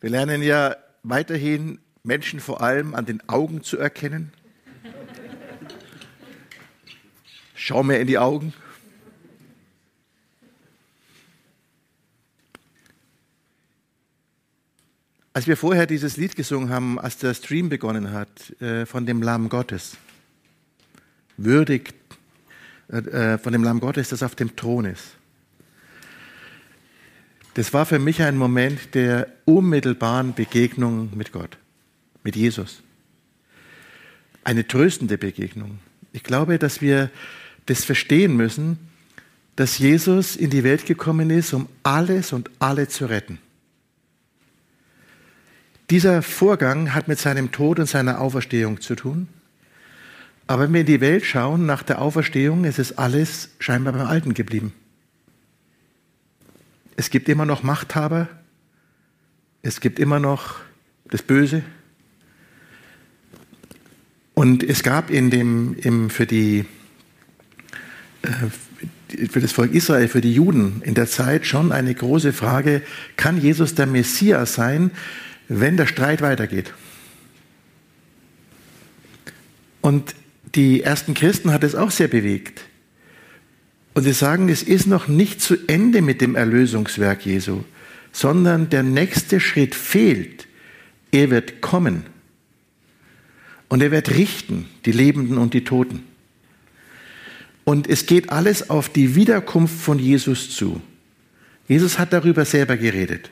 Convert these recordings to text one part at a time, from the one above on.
Wir lernen ja weiterhin Menschen vor allem an den Augen zu erkennen. Schau mir in die Augen. Als wir vorher dieses Lied gesungen haben, als der Stream begonnen hat, äh, von dem Lamm Gottes, würdig äh, von dem Lamm Gottes, das auf dem Thron ist, das war für mich ein Moment der unmittelbaren Begegnung mit Gott, mit Jesus. Eine tröstende Begegnung. Ich glaube, dass wir das verstehen müssen, dass Jesus in die Welt gekommen ist, um alles und alle zu retten. Dieser Vorgang hat mit seinem Tod und seiner Auferstehung zu tun. Aber wenn wir in die Welt schauen, nach der Auferstehung, ist es alles scheinbar beim Alten geblieben. Es gibt immer noch Machthaber. Es gibt immer noch das Böse. Und es gab in dem, im, für, die, äh, für das Volk Israel, für die Juden in der Zeit schon eine große Frage, kann Jesus der Messias sein, wenn der Streit weitergeht? Und die ersten Christen hat es auch sehr bewegt. Und sie sagen, es ist noch nicht zu Ende mit dem Erlösungswerk Jesu, sondern der nächste Schritt fehlt. Er wird kommen. Und er wird richten, die Lebenden und die Toten. Und es geht alles auf die Wiederkunft von Jesus zu. Jesus hat darüber selber geredet.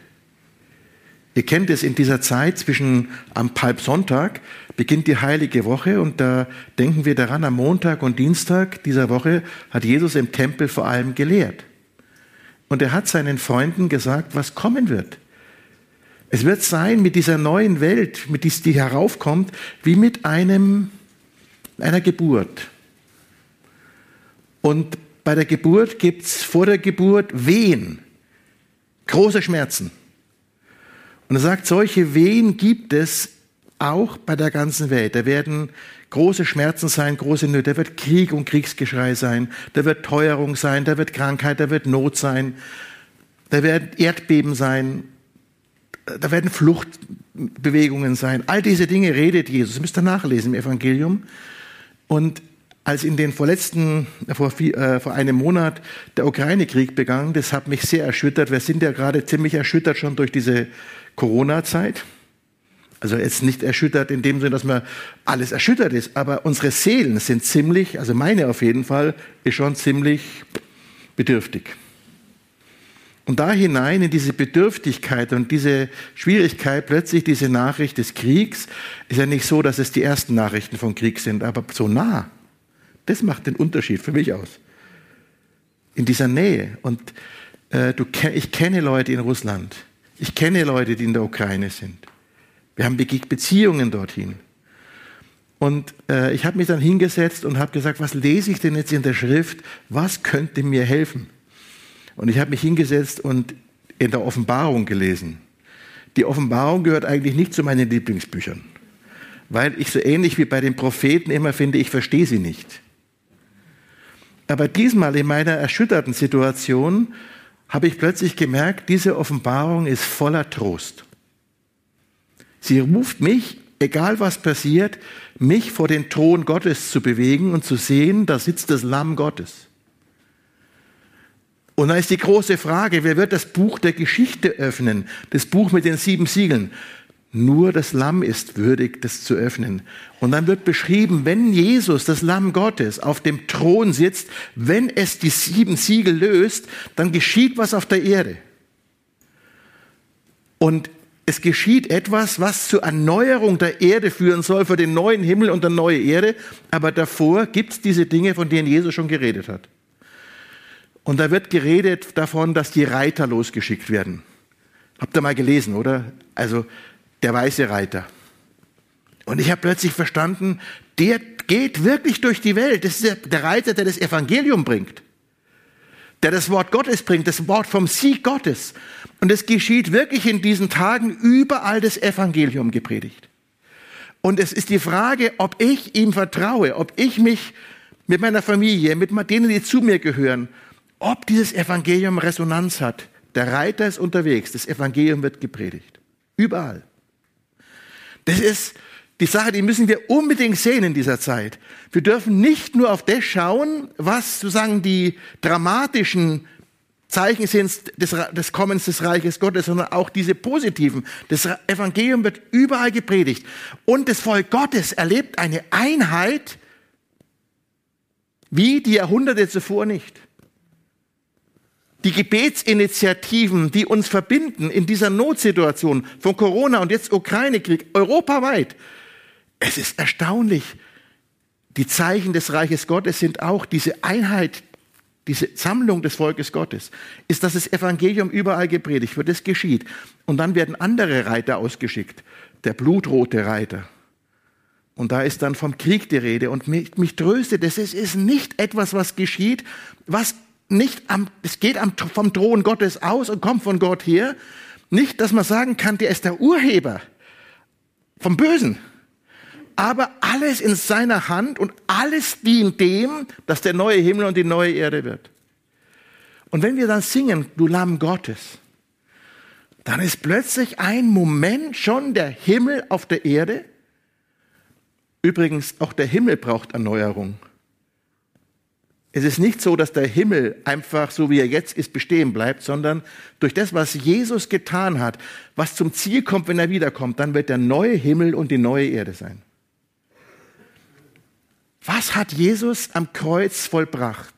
Ihr kennt es in dieser Zeit zwischen am Palmsonntag beginnt die heilige Woche und da denken wir daran, am Montag und Dienstag dieser Woche hat Jesus im Tempel vor allem gelehrt. Und er hat seinen Freunden gesagt, was kommen wird. Es wird sein mit dieser neuen Welt, mit die, die heraufkommt, wie mit einem, einer Geburt. Und bei der Geburt gibt es vor der Geburt Wehen, große Schmerzen. Und er sagt, solche Wehen gibt es auch bei der ganzen Welt. Da werden große Schmerzen sein, große Nöte, da wird Krieg und Kriegsgeschrei sein, da wird Teuerung sein, da wird Krankheit, da wird Not sein, da werden Erdbeben sein, da werden Fluchtbewegungen sein. All diese Dinge redet Jesus. Das müsst ihr nachlesen im Evangelium. Und als in den vorletzten, vor, äh, vor einem Monat der Ukraine-Krieg begann, das hat mich sehr erschüttert. Wir sind ja gerade ziemlich erschüttert schon durch diese Corona-Zeit. Also jetzt nicht erschüttert in dem Sinne, dass man alles erschüttert ist, aber unsere Seelen sind ziemlich, also meine auf jeden Fall, ist schon ziemlich bedürftig. Und da hinein in diese Bedürftigkeit und diese Schwierigkeit, plötzlich diese Nachricht des Kriegs, ist ja nicht so, dass es die ersten Nachrichten vom Krieg sind, aber so nah. Das macht den Unterschied für mich aus. In dieser Nähe. Und äh, du, ich kenne Leute in Russland, ich kenne Leute, die in der Ukraine sind. Wir haben Beziehungen dorthin. Und äh, ich habe mich dann hingesetzt und habe gesagt, was lese ich denn jetzt in der Schrift? Was könnte mir helfen? Und ich habe mich hingesetzt und in der Offenbarung gelesen. Die Offenbarung gehört eigentlich nicht zu meinen Lieblingsbüchern, weil ich so ähnlich wie bei den Propheten immer finde, ich verstehe sie nicht. Aber diesmal in meiner erschütterten Situation habe ich plötzlich gemerkt, diese Offenbarung ist voller Trost. Sie ruft mich, egal was passiert, mich vor den Thron Gottes zu bewegen und zu sehen, da sitzt das Lamm Gottes. Und da ist die große Frage, wer wird das Buch der Geschichte öffnen, das Buch mit den sieben Siegeln? Nur das Lamm ist würdig, das zu öffnen. Und dann wird beschrieben, wenn Jesus, das Lamm Gottes, auf dem Thron sitzt, wenn es die sieben Siegel löst, dann geschieht was auf der Erde. Und es geschieht etwas, was zur Erneuerung der Erde führen soll, für den neuen Himmel und der neue Erde. Aber davor gibt es diese Dinge, von denen Jesus schon geredet hat. Und da wird geredet davon, dass die Reiter losgeschickt werden. Habt ihr mal gelesen, oder? Also der weiße Reiter. Und ich habe plötzlich verstanden, der geht wirklich durch die Welt. Das ist der, Reiter, der das Evangelium bringt. Der das Wort Gottes bringt, das Wort vom Sieg Gottes. Und es geschieht wirklich in diesen Tagen überall das Evangelium gepredigt. Und es ist die Frage, ob ich ihm vertraue, ob ich mich mit meiner Familie, mit denen, die zu mir gehören, ob dieses Evangelium Resonanz hat. Der Reiter ist unterwegs, das Evangelium wird gepredigt. Überall. Das ist die Sache, die müssen wir unbedingt sehen in dieser Zeit. Wir dürfen nicht nur auf das schauen, was sozusagen die dramatischen Zeichen sind des, des Kommens des Reiches Gottes, sondern auch diese positiven. Das Evangelium wird überall gepredigt. Und das Volk Gottes erlebt eine Einheit wie die Jahrhunderte zuvor nicht. Die Gebetsinitiativen, die uns verbinden in dieser Notsituation von Corona und jetzt Ukraine-Krieg, europaweit, es ist erstaunlich. Die Zeichen des Reiches Gottes sind auch diese Einheit, diese Sammlung des Volkes Gottes. Ist, dass das Evangelium überall gepredigt wird. Es geschieht. Und dann werden andere Reiter ausgeschickt. Der blutrote Reiter. Und da ist dann vom Krieg die Rede. Und mich, mich tröstet, es ist nicht etwas, was geschieht, was nicht am, es geht am, vom Thron Gottes aus und kommt von Gott her. Nicht, dass man sagen kann, der ist der Urheber vom Bösen aber alles in seiner Hand und alles dient dem, dass der neue Himmel und die neue Erde wird. Und wenn wir dann singen, du Lamm Gottes, dann ist plötzlich ein Moment schon der Himmel auf der Erde. Übrigens, auch der Himmel braucht Erneuerung. Es ist nicht so, dass der Himmel einfach so wie er jetzt ist bestehen bleibt, sondern durch das, was Jesus getan hat, was zum Ziel kommt, wenn er wiederkommt, dann wird der neue Himmel und die neue Erde sein. Was hat Jesus am Kreuz vollbracht?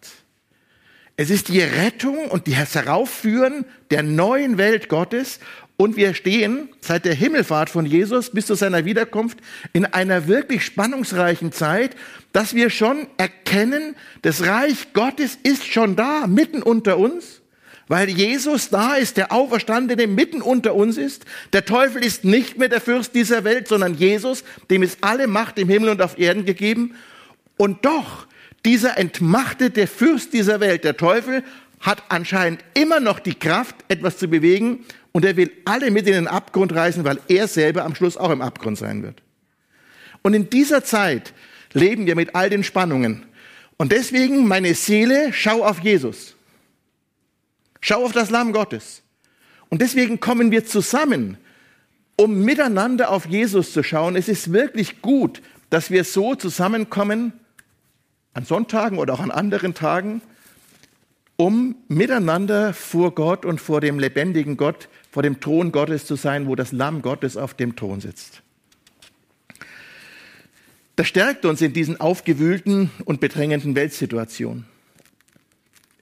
Es ist die Rettung und das Heraufführen der neuen Welt Gottes. Und wir stehen seit der Himmelfahrt von Jesus bis zu seiner Wiederkunft in einer wirklich spannungsreichen Zeit, dass wir schon erkennen, das Reich Gottes ist schon da, mitten unter uns, weil Jesus da ist, der Auferstandene mitten unter uns ist. Der Teufel ist nicht mehr der Fürst dieser Welt, sondern Jesus, dem ist alle Macht im Himmel und auf Erden gegeben. Und doch, dieser entmachtete Fürst dieser Welt, der Teufel, hat anscheinend immer noch die Kraft, etwas zu bewegen und er will alle mit in den Abgrund reißen, weil er selber am Schluss auch im Abgrund sein wird. Und in dieser Zeit leben wir mit all den Spannungen. Und deswegen, meine Seele, schau auf Jesus. Schau auf das Lamm Gottes. Und deswegen kommen wir zusammen, um miteinander auf Jesus zu schauen. Es ist wirklich gut, dass wir so zusammenkommen an Sonntagen oder auch an anderen Tagen, um miteinander vor Gott und vor dem lebendigen Gott, vor dem Thron Gottes zu sein, wo das Lamm Gottes auf dem Thron sitzt. Das stärkt uns in diesen aufgewühlten und bedrängenden Weltsituationen.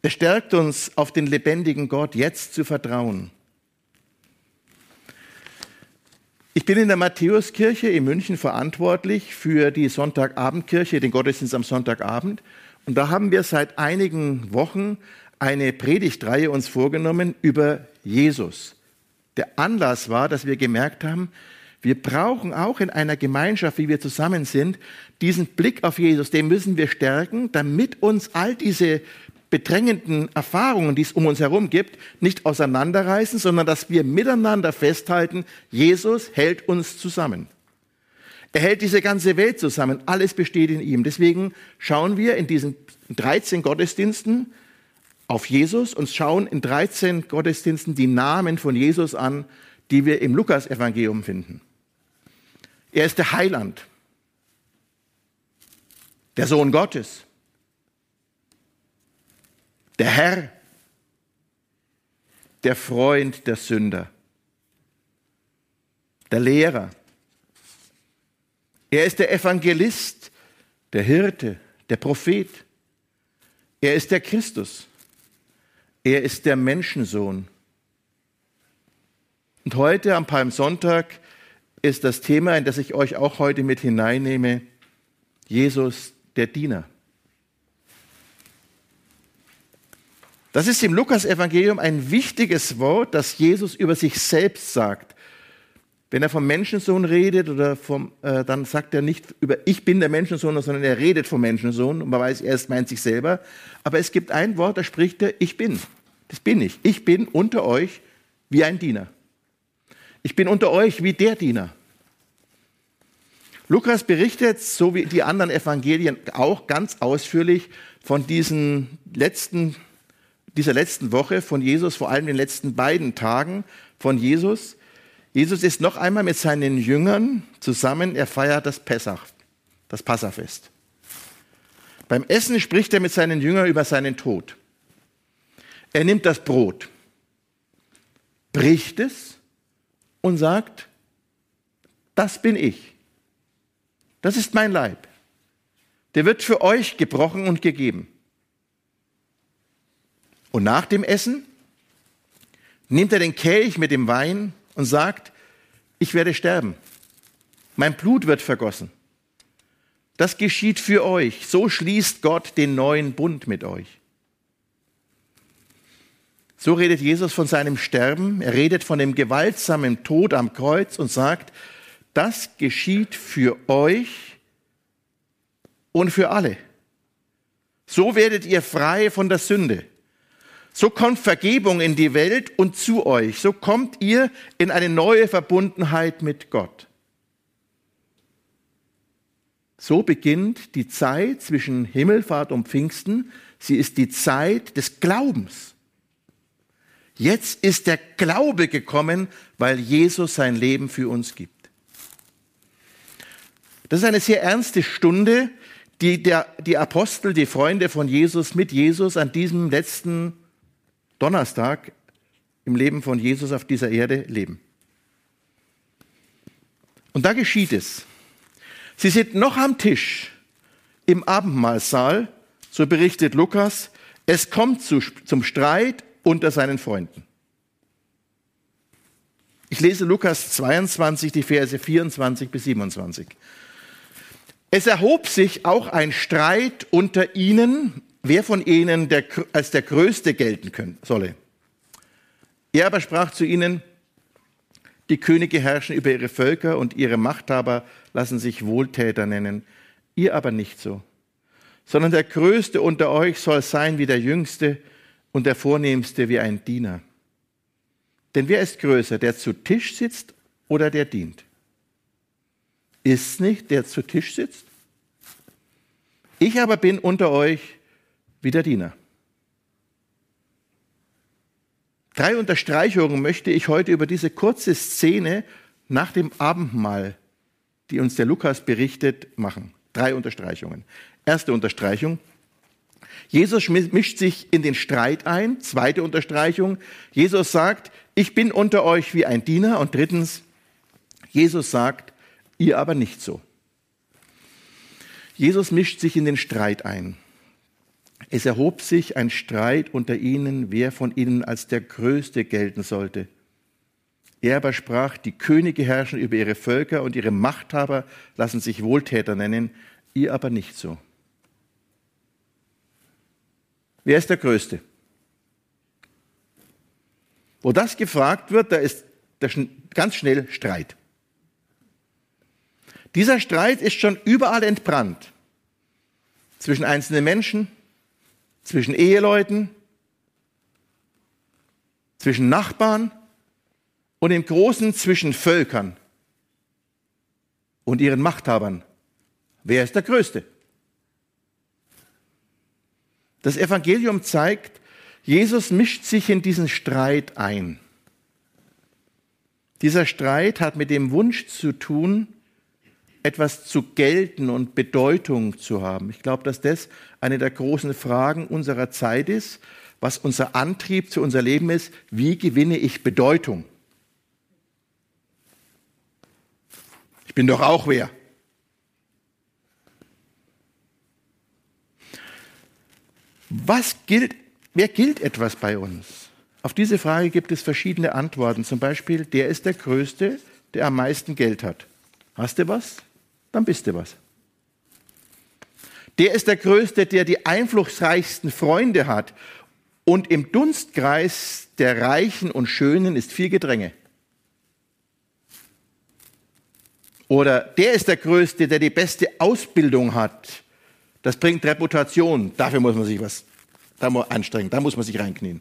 Es stärkt uns, auf den lebendigen Gott jetzt zu vertrauen. Ich bin in der Matthäuskirche in München verantwortlich für die Sonntagabendkirche, den Gottesdienst am Sonntagabend. Und da haben wir seit einigen Wochen eine Predigtreihe uns vorgenommen über Jesus. Der Anlass war, dass wir gemerkt haben, wir brauchen auch in einer Gemeinschaft, wie wir zusammen sind, diesen Blick auf Jesus, den müssen wir stärken, damit uns all diese bedrängenden Erfahrungen, die es um uns herum gibt, nicht auseinanderreißen, sondern dass wir miteinander festhalten, Jesus hält uns zusammen. Er hält diese ganze Welt zusammen. Alles besteht in ihm. Deswegen schauen wir in diesen 13 Gottesdiensten auf Jesus und schauen in 13 Gottesdiensten die Namen von Jesus an, die wir im Lukas-Evangelium finden. Er ist der Heiland, der Sohn Gottes, der Herr, der Freund der Sünder, der Lehrer. Er ist der Evangelist, der Hirte, der Prophet. Er ist der Christus. Er ist der Menschensohn. Und heute am Palmsonntag ist das Thema, in das ich euch auch heute mit hineinnehme, Jesus der Diener. Das ist im Lukas-Evangelium ein wichtiges Wort, das Jesus über sich selbst sagt. Wenn er vom Menschensohn redet, oder vom, äh, dann sagt er nicht über Ich bin der Menschensohn, sondern er redet vom Menschensohn und man weiß, er meint sich selber. Aber es gibt ein Wort, da spricht er Ich bin. Das bin ich. Ich bin unter euch wie ein Diener. Ich bin unter euch wie der Diener. Lukas berichtet, so wie die anderen Evangelien, auch ganz ausführlich von diesen letzten, dieser letzten Woche von Jesus, vor allem den letzten beiden Tagen von Jesus. Jesus ist noch einmal mit seinen Jüngern zusammen, er feiert das Pessach, das Passafest. Beim Essen spricht er mit seinen Jüngern über seinen Tod. Er nimmt das Brot, bricht es und sagt, das bin ich. Das ist mein Leib. Der wird für euch gebrochen und gegeben. Und nach dem Essen nimmt er den Kelch mit dem Wein und sagt, ich werde sterben. Mein Blut wird vergossen. Das geschieht für euch. So schließt Gott den neuen Bund mit euch. So redet Jesus von seinem Sterben. Er redet von dem gewaltsamen Tod am Kreuz und sagt, das geschieht für euch und für alle. So werdet ihr frei von der Sünde. So kommt Vergebung in die Welt und zu euch. So kommt ihr in eine neue Verbundenheit mit Gott. So beginnt die Zeit zwischen Himmelfahrt und Pfingsten. Sie ist die Zeit des Glaubens. Jetzt ist der Glaube gekommen, weil Jesus sein Leben für uns gibt. Das ist eine sehr ernste Stunde, die der, die Apostel, die Freunde von Jesus mit Jesus an diesem letzten Donnerstag im Leben von Jesus auf dieser Erde leben. Und da geschieht es. Sie sind noch am Tisch im Abendmahlsaal, so berichtet Lukas. Es kommt zu, zum Streit unter seinen Freunden. Ich lese Lukas 22, die Verse 24 bis 27. Es erhob sich auch ein Streit unter ihnen, wer von ihnen der, als der Größte gelten können, solle. Er aber sprach zu ihnen, die Könige herrschen über ihre Völker und ihre Machthaber lassen sich Wohltäter nennen, ihr aber nicht so, sondern der Größte unter euch soll sein wie der Jüngste und der Vornehmste wie ein Diener. Denn wer ist größer, der zu Tisch sitzt oder der dient? ist nicht, der zu Tisch sitzt? Ich aber bin unter euch wie der Diener. Drei Unterstreichungen möchte ich heute über diese kurze Szene nach dem Abendmahl, die uns der Lukas berichtet, machen. Drei Unterstreichungen. Erste Unterstreichung. Jesus mischt sich in den Streit ein. Zweite Unterstreichung. Jesus sagt, ich bin unter euch wie ein Diener. Und drittens, Jesus sagt, ihr aber nicht so. Jesus mischt sich in den Streit ein. Es erhob sich ein Streit unter ihnen, wer von ihnen als der Größte gelten sollte. Er aber sprach, die Könige herrschen über ihre Völker und ihre Machthaber lassen sich Wohltäter nennen, ihr aber nicht so. Wer ist der Größte? Wo das gefragt wird, da ist ganz schnell Streit. Dieser Streit ist schon überall entbrannt. Zwischen einzelnen Menschen, zwischen Eheleuten, zwischen Nachbarn und im Großen zwischen Völkern und ihren Machthabern. Wer ist der Größte? Das Evangelium zeigt, Jesus mischt sich in diesen Streit ein. Dieser Streit hat mit dem Wunsch zu tun, etwas zu gelten und Bedeutung zu haben. Ich glaube, dass das eine der großen Fragen unserer Zeit ist, was unser Antrieb zu unser Leben ist. Wie gewinne ich Bedeutung? Ich bin doch auch wer. Was gilt, wer gilt etwas bei uns? Auf diese Frage gibt es verschiedene Antworten. Zum Beispiel, der ist der Größte, der am meisten Geld hat. Hast du was? dann bist du was. Der ist der Größte, der die einflussreichsten Freunde hat Und im Dunstkreis der Reichen und Schönen ist viel Gedränge. Oder der ist der Größte, der die beste Ausbildung hat. Das bringt Reputation. Dafür muss man sich was da muss anstrengen, da muss man sich reinknien.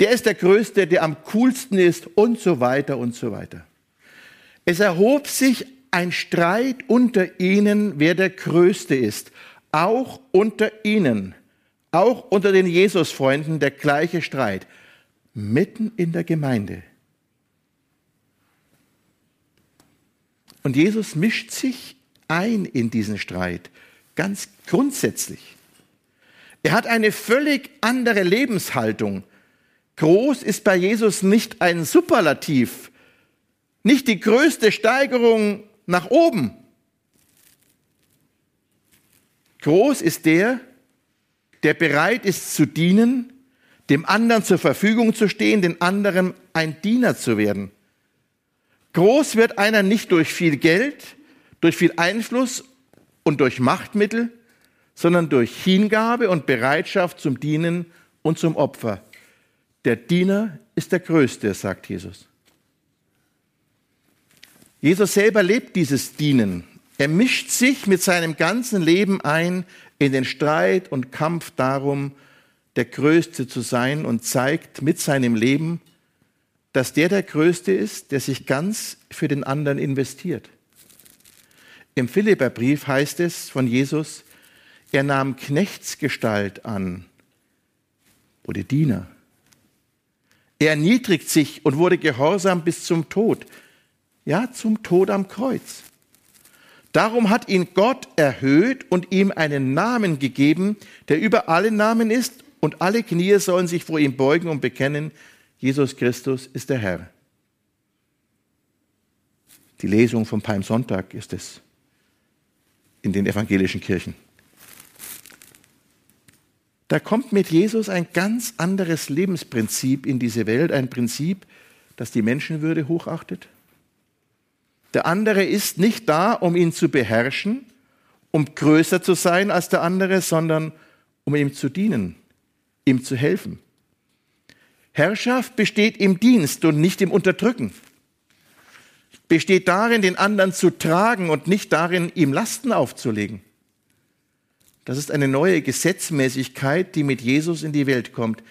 Der ist der Größte, der am coolsten ist und so weiter und so weiter. Es erhob sich ein Streit unter ihnen, wer der Größte ist. Auch unter ihnen, auch unter den Jesusfreunden der gleiche Streit. Mitten in der Gemeinde. Und Jesus mischt sich ein in diesen Streit, ganz grundsätzlich. Er hat eine völlig andere Lebenshaltung. Groß ist bei Jesus nicht ein Superlativ, nicht die größte Steigerung nach oben. Groß ist der, der bereit ist zu dienen, dem anderen zur Verfügung zu stehen, den anderen ein Diener zu werden. Groß wird einer nicht durch viel Geld, durch viel Einfluss und durch Machtmittel, sondern durch Hingabe und Bereitschaft zum Dienen und zum Opfer. Der Diener ist der Größte, sagt Jesus. Jesus selber lebt dieses Dienen. Er mischt sich mit seinem ganzen Leben ein in den Streit und Kampf darum, der Größte zu sein und zeigt mit seinem Leben, dass der der Größte ist, der sich ganz für den anderen investiert. Im Philipperbrief heißt es von Jesus, er nahm Knechtsgestalt an, wurde Diener. Er erniedrigt sich und wurde gehorsam bis zum Tod. Ja, zum Tod am Kreuz. Darum hat ihn Gott erhöht und ihm einen Namen gegeben, der über alle Namen ist, und alle Knie sollen sich vor ihm beugen und bekennen, Jesus Christus ist der Herr. Die Lesung vom Palmsonntag ist es in den evangelischen Kirchen. Da kommt mit Jesus ein ganz anderes Lebensprinzip in diese Welt, ein Prinzip, das die Menschenwürde hochachtet. Der andere ist nicht da, um ihn zu beherrschen, um größer zu sein als der andere, sondern um ihm zu dienen, ihm zu helfen. Herrschaft besteht im Dienst und nicht im Unterdrücken. Besteht darin, den anderen zu tragen und nicht darin, ihm Lasten aufzulegen. Das ist eine neue Gesetzmäßigkeit, die mit Jesus in die Welt kommt.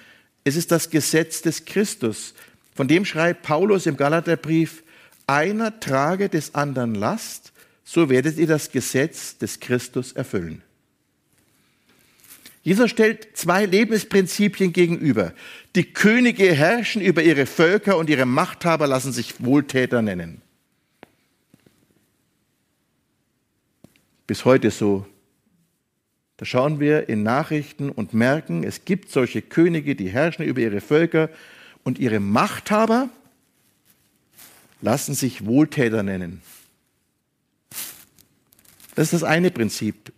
Es ist das Gesetz des Christus. Von dem schreibt Paulus im Galaterbrief, einer trage des anderen Last, so werdet ihr das Gesetz des Christus erfüllen. Jesus stellt zwei Lebensprinzipien gegenüber. Die Könige herrschen über ihre Völker und ihre Machthaber lassen sich Wohltäter nennen. Bis heute so da schauen wir in Nachrichten und merken, es gibt solche Könige, die herrschen über ihre Völker und ihre Machthaber lassen sich Wohltäter nennen. Das ist das eine Prinzip.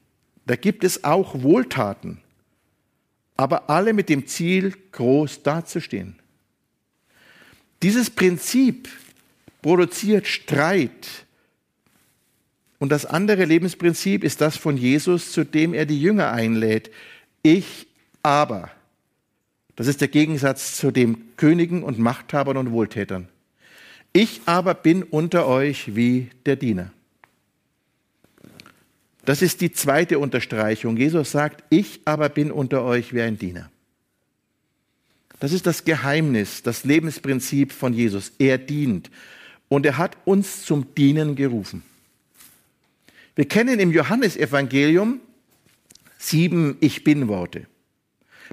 Da gibt es auch Wohltaten, aber alle mit dem Ziel, groß dazustehen. Dieses Prinzip produziert Streit, und das andere Lebensprinzip ist das von Jesus, zu dem er die Jünger einlädt. Ich aber. Das ist der Gegensatz zu den Königen und Machthabern und Wohltätern. Ich aber bin unter euch wie der Diener. Das ist die zweite Unterstreichung. Jesus sagt, ich aber bin unter euch wie ein Diener. Das ist das Geheimnis, das Lebensprinzip von Jesus. Er dient. Und er hat uns zum Dienen gerufen. Wir kennen im Johannesevangelium sieben Ich bin-Worte,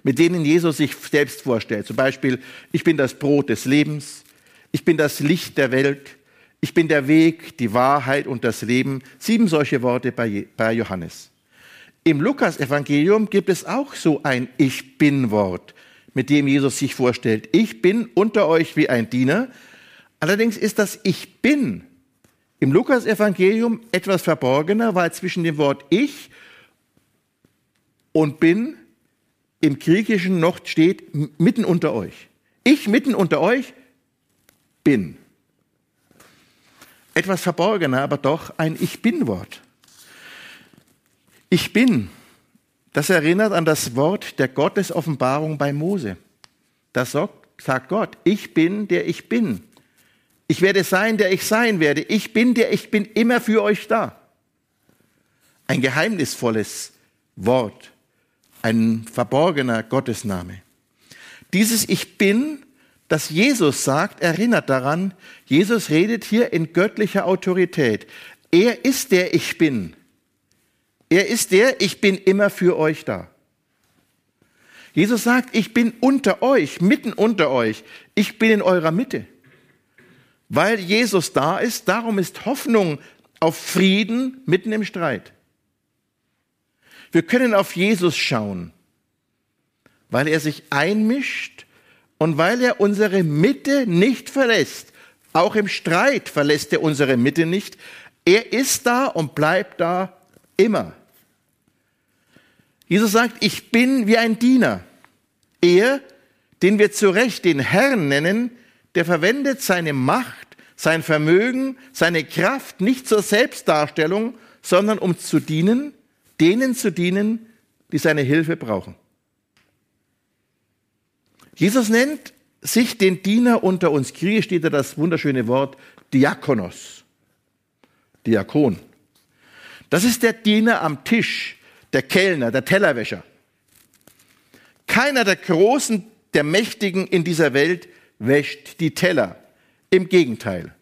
mit denen Jesus sich selbst vorstellt. Zum Beispiel, ich bin das Brot des Lebens, ich bin das Licht der Welt, ich bin der Weg, die Wahrheit und das Leben. Sieben solche Worte bei Johannes. Im Lukas-Evangelium gibt es auch so ein Ich bin-Wort, mit dem Jesus sich vorstellt. Ich bin unter euch wie ein Diener. Allerdings ist das Ich bin im Lukas-Evangelium etwas verborgener, weil zwischen dem Wort ich und bin im Griechischen noch steht mitten unter euch. Ich mitten unter euch bin. Etwas verborgener, aber doch ein Ich bin-Wort. Ich bin. Das erinnert an das Wort der Gottesoffenbarung bei Mose. Das sagt Gott, ich bin, der ich bin. Ich werde sein, der ich sein werde. Ich bin, der ich bin, immer für euch da. Ein geheimnisvolles Wort, ein verborgener Gottesname. Dieses Ich bin, das Jesus sagt, erinnert daran, Jesus redet hier in göttlicher Autorität. Er ist der Ich bin. Er ist der Ich bin immer für euch da. Jesus sagt, ich bin unter euch, mitten unter euch. Ich bin in eurer Mitte. Weil Jesus da ist, darum ist Hoffnung auf Frieden mitten im Streit. Wir können auf Jesus schauen, weil er sich einmischt und weil er unsere Mitte nicht verlässt. Auch im Streit verlässt er unsere Mitte nicht. Er ist da und bleibt da immer. Jesus sagt, ich bin wie ein Diener. Er, den wir zu Recht den Herrn nennen, der verwendet seine Macht, sein Vermögen, seine Kraft nicht zur Selbstdarstellung, sondern um zu dienen, denen zu dienen, die seine Hilfe brauchen. Jesus nennt sich den Diener unter uns. Griechisch steht da das wunderschöne Wort Diakonos. Diakon. Das ist der Diener am Tisch, der Kellner, der Tellerwäscher. Keiner der Großen, der Mächtigen in dieser Welt wäscht die Teller. Im Gegenteil.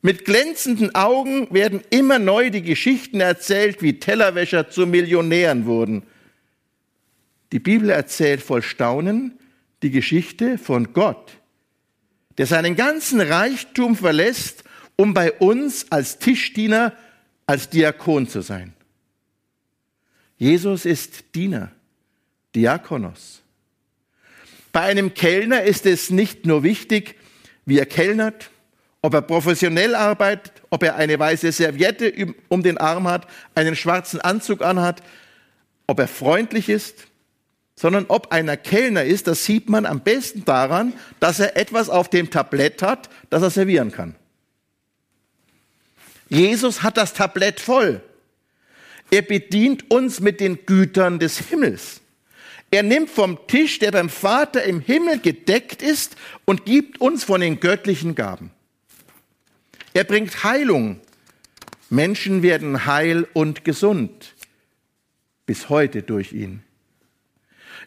Mit glänzenden Augen werden immer neu die Geschichten erzählt, wie Tellerwäscher zu Millionären wurden. Die Bibel erzählt voll Staunen die Geschichte von Gott, der seinen ganzen Reichtum verlässt, um bei uns als Tischdiener, als Diakon zu sein. Jesus ist Diener, Diakonos. Bei einem Kellner ist es nicht nur wichtig, wie er kellnert, ob er professionell arbeitet, ob er eine weiße Serviette um den Arm hat, einen schwarzen Anzug anhat, ob er freundlich ist, sondern ob einer Kellner ist, das sieht man am besten daran, dass er etwas auf dem Tablett hat, das er servieren kann. Jesus hat das Tablett voll. Er bedient uns mit den Gütern des Himmels. Er nimmt vom Tisch, der beim Vater im Himmel gedeckt ist, und gibt uns von den göttlichen Gaben. Er bringt Heilung. Menschen werden heil und gesund. Bis heute durch ihn.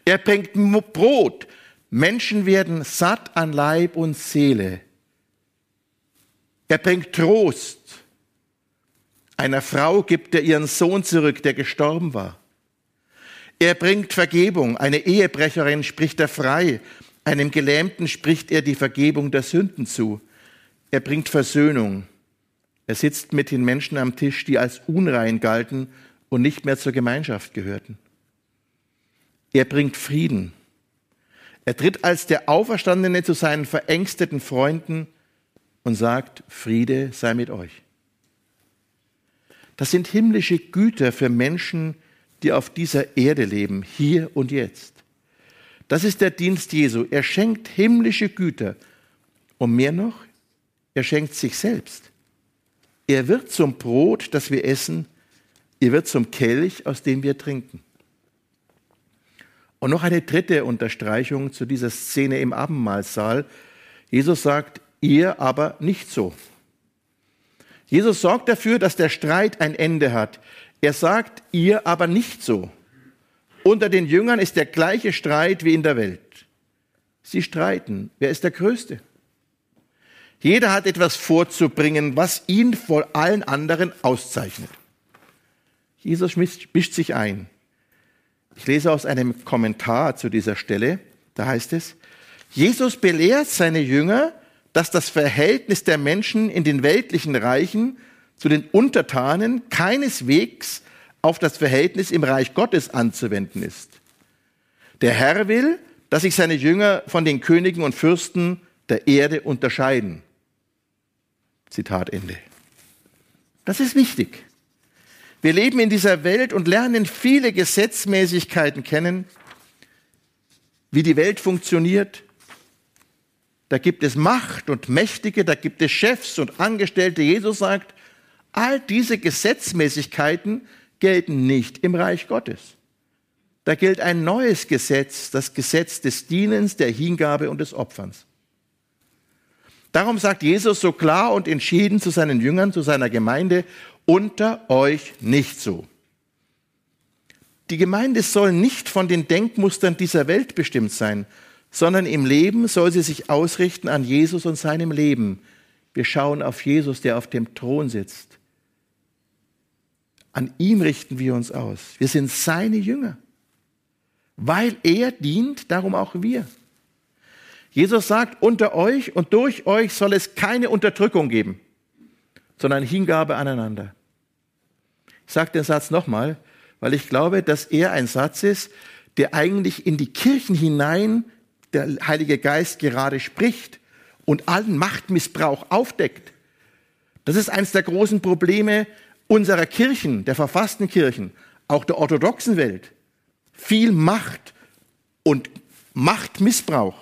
Er bringt Brot. Menschen werden satt an Leib und Seele. Er bringt Trost. Einer Frau gibt er ihren Sohn zurück, der gestorben war. Er bringt Vergebung. Eine Ehebrecherin spricht er frei. Einem Gelähmten spricht er die Vergebung der Sünden zu. Er bringt Versöhnung. Er sitzt mit den Menschen am Tisch, die als unrein galten und nicht mehr zur Gemeinschaft gehörten. Er bringt Frieden. Er tritt als der Auferstandene zu seinen verängsteten Freunden und sagt, Friede sei mit euch. Das sind himmlische Güter für Menschen, die auf dieser Erde leben, hier und jetzt. Das ist der Dienst Jesu. Er schenkt himmlische Güter. Und mehr noch, er schenkt sich selbst. Er wird zum Brot, das wir essen. Er wird zum Kelch, aus dem wir trinken. Und noch eine dritte Unterstreichung zu dieser Szene im Abendmahlsaal. Jesus sagt, ihr aber nicht so. Jesus sorgt dafür, dass der Streit ein Ende hat. Er sagt, ihr aber nicht so. Unter den Jüngern ist der gleiche Streit wie in der Welt. Sie streiten. Wer ist der Größte? Jeder hat etwas vorzubringen, was ihn vor allen anderen auszeichnet. Jesus mischt sich ein. Ich lese aus einem Kommentar zu dieser Stelle. Da heißt es, Jesus belehrt seine Jünger, dass das Verhältnis der Menschen in den weltlichen Reichen zu den Untertanen keineswegs auf das Verhältnis im Reich Gottes anzuwenden ist. Der Herr will, dass sich seine Jünger von den Königen und Fürsten der Erde unterscheiden. Zitat Ende. Das ist wichtig. Wir leben in dieser Welt und lernen viele Gesetzmäßigkeiten kennen, wie die Welt funktioniert, da gibt es Macht und Mächtige, da gibt es Chefs und Angestellte. Jesus sagt, all diese Gesetzmäßigkeiten gelten nicht im Reich Gottes. Da gilt ein neues Gesetz, das Gesetz des Dienens, der Hingabe und des Opferns. Darum sagt Jesus so klar und entschieden zu seinen Jüngern, zu seiner Gemeinde, unter euch nicht so. Die Gemeinde soll nicht von den Denkmustern dieser Welt bestimmt sein, sondern im Leben soll sie sich ausrichten an Jesus und seinem Leben. Wir schauen auf Jesus, der auf dem Thron sitzt. An ihm richten wir uns aus. Wir sind seine Jünger. Weil er dient, darum auch wir. Jesus sagt, unter euch und durch euch soll es keine Unterdrückung geben, sondern Hingabe aneinander. Ich sage den Satz nochmal, weil ich glaube, dass er ein Satz ist, der eigentlich in die Kirchen hinein der Heilige Geist gerade spricht und allen Machtmissbrauch aufdeckt. Das ist eines der großen Probleme unserer Kirchen, der verfassten Kirchen, auch der orthodoxen Welt. Viel Macht und Machtmissbrauch.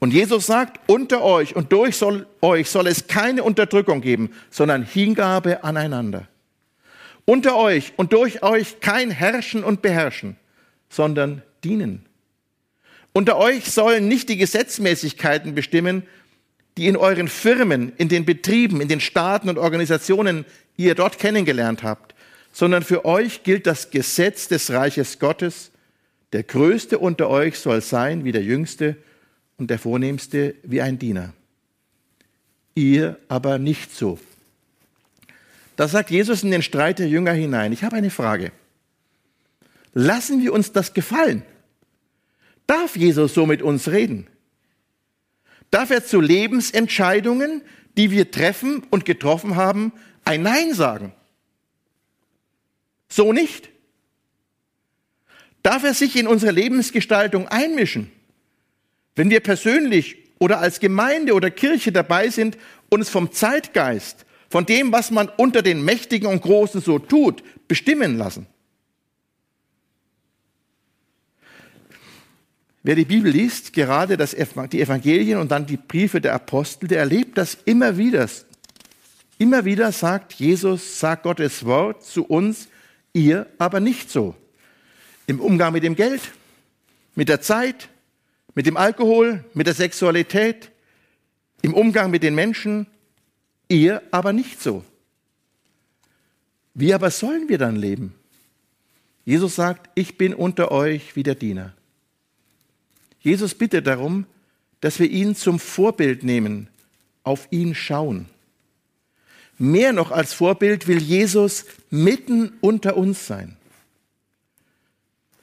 Und Jesus sagt, unter euch und durch soll, euch soll es keine Unterdrückung geben, sondern Hingabe aneinander. Unter euch und durch euch kein Herrschen und Beherrschen, sondern dienen. Unter euch sollen nicht die Gesetzmäßigkeiten bestimmen, die in euren Firmen, in den Betrieben, in den Staaten und Organisationen ihr dort kennengelernt habt, sondern für euch gilt das Gesetz des Reiches Gottes. Der Größte unter euch soll sein wie der Jüngste und der Vornehmste wie ein Diener. Ihr aber nicht so. Da sagt Jesus in den Streit der Jünger hinein. Ich habe eine Frage. Lassen wir uns das gefallen? Darf Jesus so mit uns reden? Darf er zu Lebensentscheidungen, die wir treffen und getroffen haben, ein Nein sagen? So nicht. Darf er sich in unsere Lebensgestaltung einmischen? Wenn wir persönlich oder als Gemeinde oder Kirche dabei sind, uns vom Zeitgeist, von dem, was man unter den Mächtigen und Großen so tut, bestimmen lassen. Wer die Bibel liest, gerade die Evangelien und dann die Briefe der Apostel, der erlebt das immer wieder. Immer wieder sagt Jesus, sagt Gottes Wort zu uns, ihr aber nicht so. Im Umgang mit dem Geld, mit der Zeit, mit dem Alkohol, mit der Sexualität, im Umgang mit den Menschen, ihr aber nicht so. Wie aber sollen wir dann leben? Jesus sagt, ich bin unter euch wie der Diener. Jesus bittet darum, dass wir ihn zum Vorbild nehmen, auf ihn schauen. Mehr noch als Vorbild will Jesus mitten unter uns sein,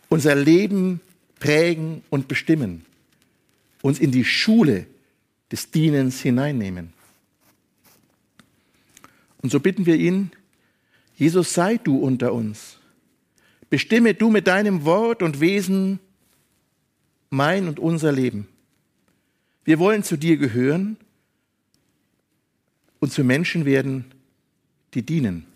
unser Leben prägen und bestimmen uns in die Schule des Dienens hineinnehmen. Und so bitten wir ihn, Jesus, sei du unter uns. Bestimme du mit deinem Wort und Wesen mein und unser Leben. Wir wollen zu dir gehören und zu Menschen werden, die dienen.